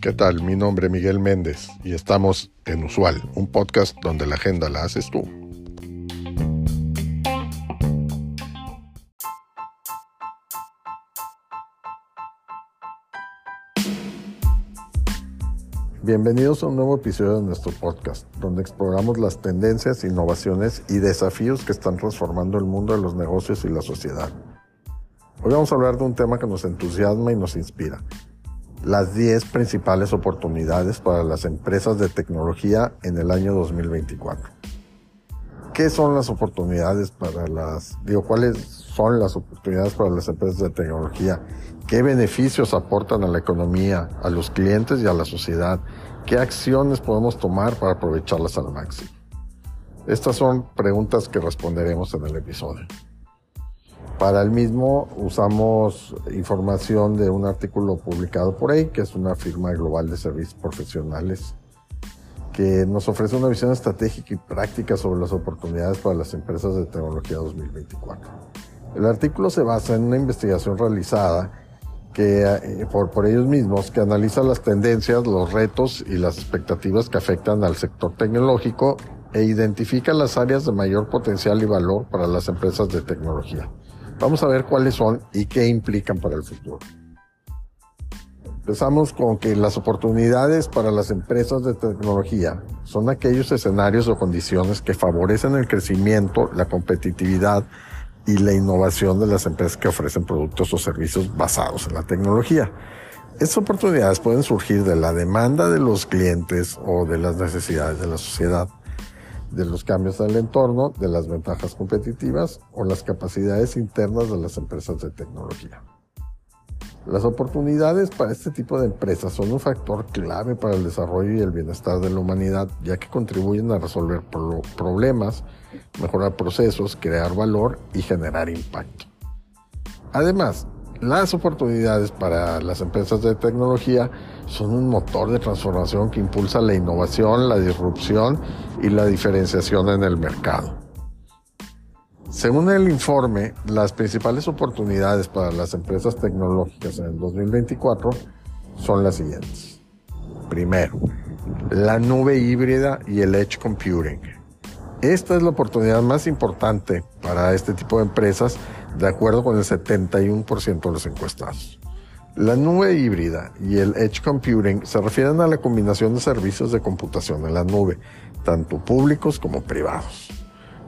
¿Qué tal? Mi nombre es Miguel Méndez y estamos en Usual, un podcast donde la agenda la haces tú. Bienvenidos a un nuevo episodio de nuestro podcast, donde exploramos las tendencias, innovaciones y desafíos que están transformando el mundo de los negocios y la sociedad. Hoy vamos a hablar de un tema que nos entusiasma y nos inspira. Las 10 principales oportunidades para las empresas de tecnología en el año 2024. ¿Qué son las oportunidades para las, digo, cuáles son las oportunidades para las empresas de tecnología? ¿Qué beneficios aportan a la economía, a los clientes y a la sociedad? ¿Qué acciones podemos tomar para aprovecharlas al máximo? Estas son preguntas que responderemos en el episodio. Para el mismo usamos información de un artículo publicado por ahí, que es una firma global de servicios profesionales que nos ofrece una visión estratégica y práctica sobre las oportunidades para las empresas de tecnología 2024. El artículo se basa en una investigación realizada que, eh, por, por ellos mismos que analiza las tendencias, los retos y las expectativas que afectan al sector tecnológico e identifica las áreas de mayor potencial y valor para las empresas de tecnología. Vamos a ver cuáles son y qué implican para el futuro. Empezamos con que las oportunidades para las empresas de tecnología son aquellos escenarios o condiciones que favorecen el crecimiento, la competitividad y la innovación de las empresas que ofrecen productos o servicios basados en la tecnología. Estas oportunidades pueden surgir de la demanda de los clientes o de las necesidades de la sociedad, de los cambios del entorno, de las ventajas competitivas o las capacidades internas de las empresas de tecnología. Las oportunidades para este tipo de empresas son un factor clave para el desarrollo y el bienestar de la humanidad, ya que contribuyen a resolver problemas, mejorar procesos, crear valor y generar impacto. Además, las oportunidades para las empresas de tecnología son un motor de transformación que impulsa la innovación, la disrupción y la diferenciación en el mercado. Según el informe, las principales oportunidades para las empresas tecnológicas en el 2024 son las siguientes. Primero, la nube híbrida y el edge computing. Esta es la oportunidad más importante para este tipo de empresas, de acuerdo con el 71% de los encuestados. La nube híbrida y el edge computing se refieren a la combinación de servicios de computación en la nube, tanto públicos como privados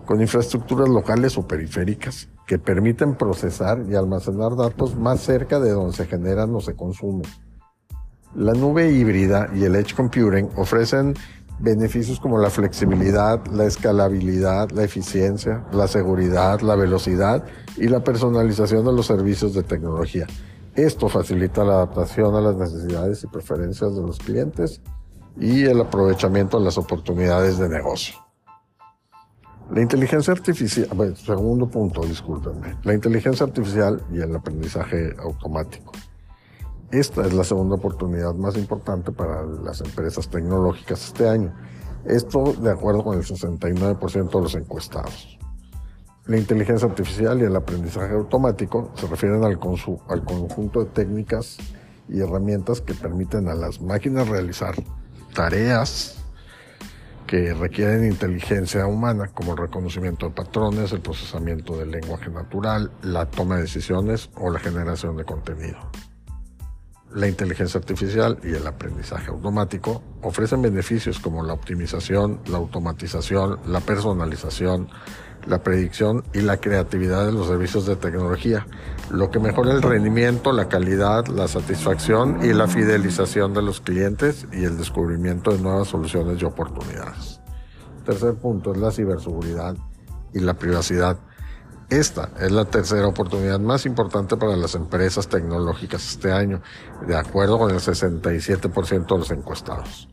con infraestructuras locales o periféricas que permiten procesar y almacenar datos más cerca de donde se generan o se consumen. La nube híbrida y el edge computing ofrecen beneficios como la flexibilidad, la escalabilidad, la eficiencia, la seguridad, la velocidad y la personalización de los servicios de tecnología. Esto facilita la adaptación a las necesidades y preferencias de los clientes y el aprovechamiento de las oportunidades de negocio. La inteligencia artificial, bueno, segundo punto, discúlpenme, la inteligencia artificial y el aprendizaje automático. Esta es la segunda oportunidad más importante para las empresas tecnológicas este año. Esto de acuerdo con el 69% de los encuestados. La inteligencia artificial y el aprendizaje automático se refieren al, conjunto de técnicas y herramientas que permiten a las máquinas realizar tareas que requieren inteligencia humana, como el reconocimiento de patrones, el procesamiento del lenguaje natural, la toma de decisiones o la generación de contenido. La inteligencia artificial y el aprendizaje automático ofrecen beneficios como la optimización, la automatización, la personalización, la predicción y la creatividad de los servicios de tecnología, lo que mejora el rendimiento, la calidad, la satisfacción y la fidelización de los clientes y el descubrimiento de nuevas soluciones y oportunidades. Tercer punto es la ciberseguridad y la privacidad. Esta es la tercera oportunidad más importante para las empresas tecnológicas este año, de acuerdo con el 67% de los encuestados.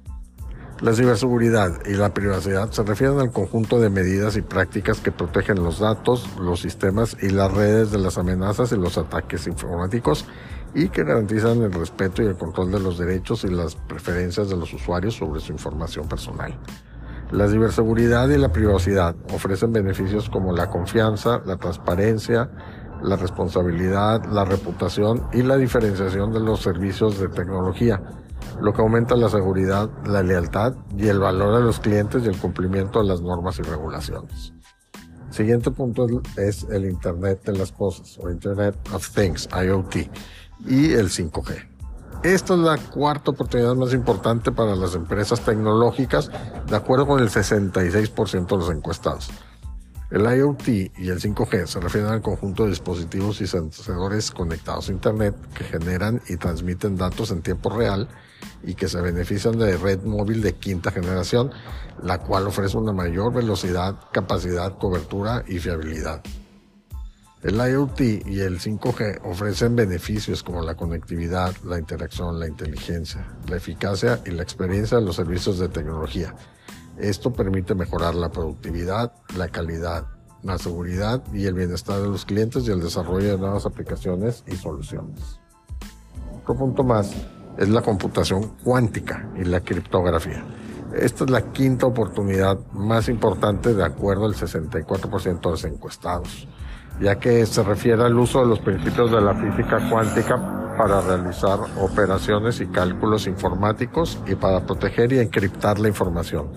La ciberseguridad y la privacidad se refieren al conjunto de medidas y prácticas que protegen los datos, los sistemas y las redes de las amenazas y los ataques informáticos y que garantizan el respeto y el control de los derechos y las preferencias de los usuarios sobre su información personal. La ciberseguridad y la privacidad ofrecen beneficios como la confianza, la transparencia, la responsabilidad, la reputación y la diferenciación de los servicios de tecnología, lo que aumenta la seguridad, la lealtad y el valor de los clientes y el cumplimiento de las normas y regulaciones. Siguiente punto es el Internet de las Cosas o Internet of Things, IoT, y el 5G. Esta es la cuarta oportunidad más importante para las empresas tecnológicas, de acuerdo con el 66% de los encuestados. El IoT y el 5G se refieren al conjunto de dispositivos y sensores conectados a Internet que generan y transmiten datos en tiempo real y que se benefician de red móvil de quinta generación, la cual ofrece una mayor velocidad, capacidad, cobertura y fiabilidad. El IoT y el 5G ofrecen beneficios como la conectividad, la interacción, la inteligencia, la eficacia y la experiencia de los servicios de tecnología esto permite mejorar la productividad, la calidad, la seguridad y el bienestar de los clientes y el desarrollo de nuevas aplicaciones y soluciones. Otro punto más es la computación cuántica y la criptografía. Esta es la quinta oportunidad más importante de acuerdo al 64% de los encuestados, ya que se refiere al uso de los principios de la física cuántica para realizar operaciones y cálculos informáticos y para proteger y encriptar la información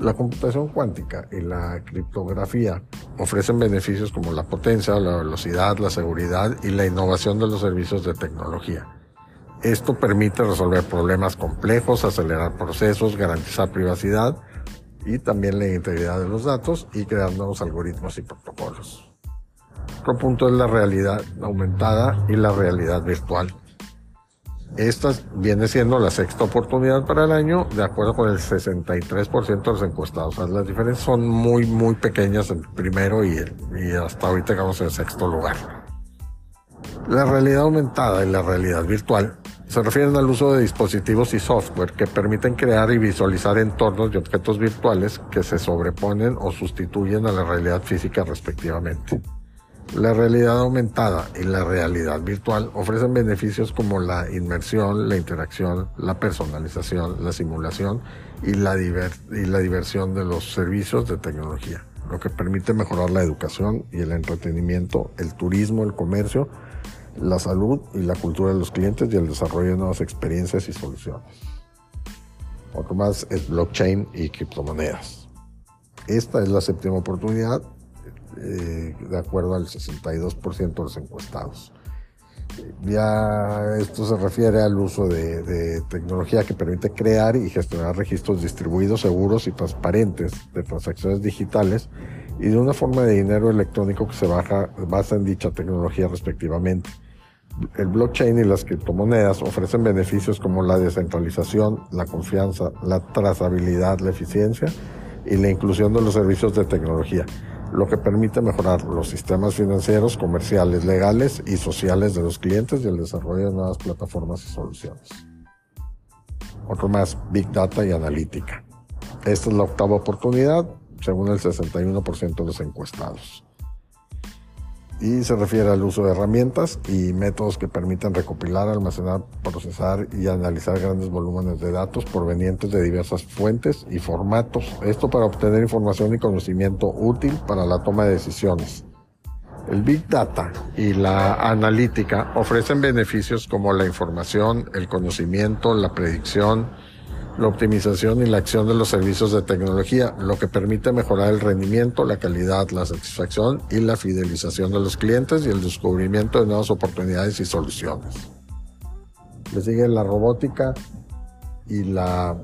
la computación cuántica y la criptografía ofrecen beneficios como la potencia, la velocidad, la seguridad y la innovación de los servicios de tecnología. Esto permite resolver problemas complejos, acelerar procesos, garantizar privacidad y también la integridad de los datos y crear nuevos algoritmos y protocolos. Otro punto es la realidad aumentada y la realidad virtual. Esta viene siendo la sexta oportunidad para el año, de acuerdo con el 63% de los encuestados. las diferencias son muy, muy pequeñas en primero y, y hasta ahorita llegamos en sexto lugar. La realidad aumentada y la realidad virtual se refieren al uso de dispositivos y software que permiten crear y visualizar entornos y objetos virtuales que se sobreponen o sustituyen a la realidad física respectivamente. La realidad aumentada y la realidad virtual ofrecen beneficios como la inmersión, la interacción, la personalización, la simulación y la, diversión de los servicios de tecnología, lo que permite mejorar la educación y el entretenimiento, el turismo, el comercio, la salud y la cultura de los clientes y el desarrollo de nuevas experiencias y soluciones. Otro más es blockchain y criptomonedas. Esta es la séptima oportunidad eh, de acuerdo al 62% de los encuestados. Ya esto se refiere al uso de, de, tecnología que permite crear y gestionar registros distribuidos, seguros y transparentes de transacciones digitales y de una forma de dinero electrónico que se baja, basa en dicha tecnología respectivamente. El blockchain y las criptomonedas ofrecen beneficios como la descentralización, la confianza, la trazabilidad, la eficiencia y la inclusión de los servicios de tecnología lo que permite mejorar los sistemas financieros, comerciales, legales y sociales de los clientes y el desarrollo de nuevas plataformas y soluciones. Otro más, Big Data y Analítica. Esta es la octava oportunidad, según el 61% de los encuestados y se refiere al uso de herramientas y métodos que permitan recopilar, almacenar, procesar y analizar grandes volúmenes de datos provenientes de diversas fuentes y formatos. Esto para obtener información y conocimiento útil para la toma de decisiones. El Big Data y la analítica ofrecen beneficios como la información, el conocimiento, la predicción, la optimización y la acción de los servicios de tecnología, lo que permite mejorar el rendimiento, la calidad, la satisfacción y la fidelización de los clientes y el descubrimiento de nuevas oportunidades y soluciones. Le sigue la robótica y la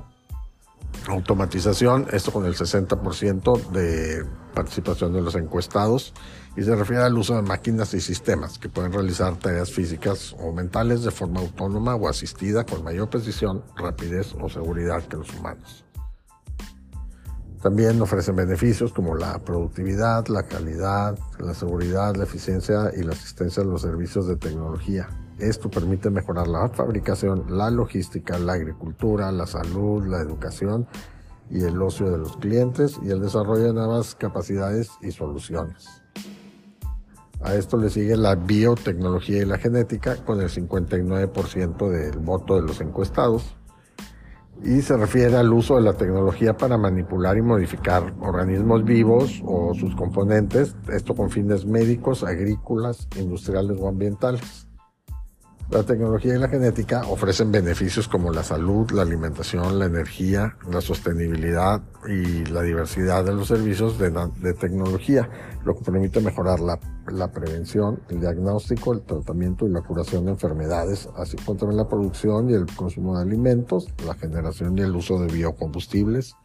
automatización, esto con el 60% de participación de los encuestados y se refiere al uso de máquinas y sistemas que pueden realizar tareas físicas o mentales de forma autónoma o asistida con mayor precisión, rapidez o seguridad que los humanos. También ofrecen beneficios como la productividad, la calidad, la seguridad, la eficiencia y la asistencia a los servicios de tecnología. Esto permite mejorar la fabricación, la logística, la agricultura, la salud, la educación y el ocio de los clientes y el desarrollo de nuevas capacidades y soluciones. A esto le sigue la biotecnología y la genética con el 59% del voto de los encuestados. y se refiere al uso de la tecnología para manipular y modificar organismos vivos o sus componentes, esto con fines médicos, agrícolas, industriales o ambientales. La tecnología y la genética ofrecen beneficios como la salud, la alimentación, la energía, la sostenibilidad y la diversidad de los servicios de, tecnología, lo que permite mejorar la, prevención, el diagnóstico, el tratamiento y la curación de enfermedades, así como también la producción y el consumo de alimentos, la generación y el uso de biocombustibles,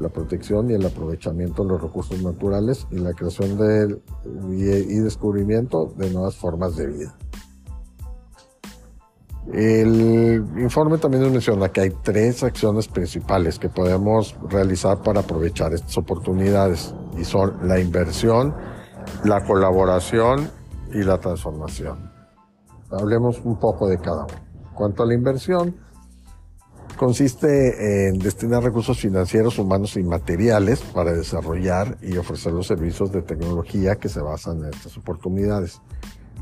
la protección y el aprovechamiento de los recursos naturales y la creación de, y descubrimiento de nuevas formas de vida. El informe también nos menciona que hay tres acciones principales que podemos realizar para aprovechar estas oportunidades y son la inversión, la colaboración y la transformación. Hablemos un poco de cada uno. Cuanto a la inversión, consiste en destinar recursos financieros, humanos y materiales para desarrollar y ofrecer los servicios de tecnología que se basan en estas oportunidades.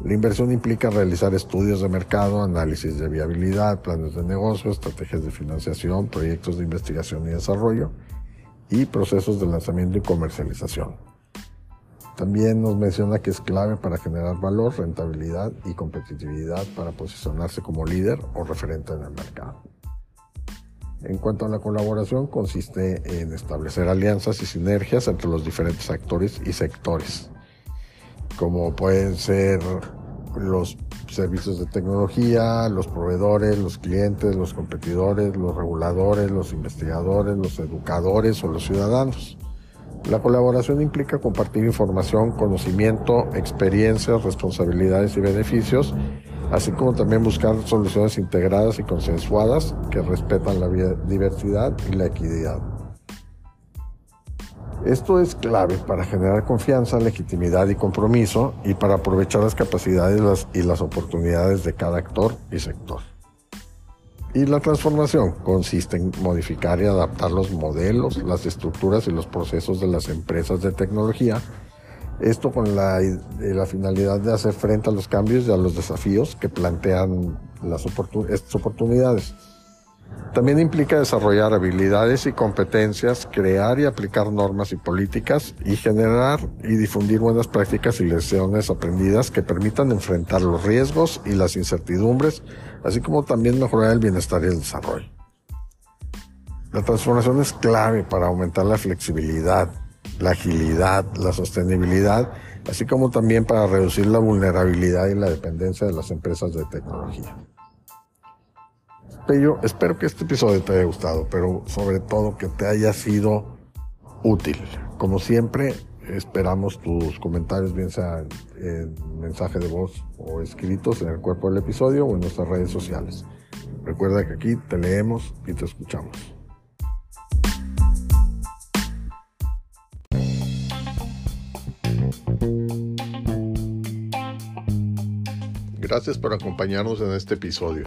La inversión implica realizar estudios de mercado, análisis de viabilidad, planes de negocio, estrategias de financiación, proyectos de investigación y desarrollo y procesos de lanzamiento y comercialización. También nos menciona que es clave para generar valor, rentabilidad y competitividad para posicionarse como líder o referente en el mercado. En cuanto a la colaboración, consiste en establecer alianzas y sinergias entre los diferentes actores y sectores como pueden ser los servicios de tecnología, los proveedores, los clientes, los competidores, los reguladores, los investigadores, los educadores o los ciudadanos. La colaboración implica compartir información, conocimiento, experiencias, responsabilidades y beneficios, así como también buscar soluciones integradas y consensuadas que respetan la diversidad y la equidad. Esto es clave para generar confianza, legitimidad y compromiso y para aprovechar las capacidades y las oportunidades de cada actor y sector. Y la transformación consiste en modificar y adaptar los modelos, las estructuras y los procesos de las empresas de tecnología. Esto con la, la finalidad de hacer frente a los cambios y a los desafíos que plantean las estas oportunidades. También implica desarrollar habilidades y competencias, crear y aplicar normas y políticas y generar y difundir buenas prácticas y lecciones aprendidas que permitan enfrentar los riesgos y las incertidumbres, así como también mejorar el bienestar y el desarrollo. La transformación es clave para aumentar la flexibilidad, la agilidad, la sostenibilidad, así como también para reducir la vulnerabilidad y la dependencia de las empresas de tecnología. Espero que este episodio te haya gustado, pero sobre todo que te haya sido útil. Como siempre, esperamos tus comentarios, bien sea en mensaje de voz o escritos en el cuerpo del episodio o en nuestras redes sociales. Recuerda que aquí te leemos y te escuchamos. Gracias por acompañarnos en este episodio.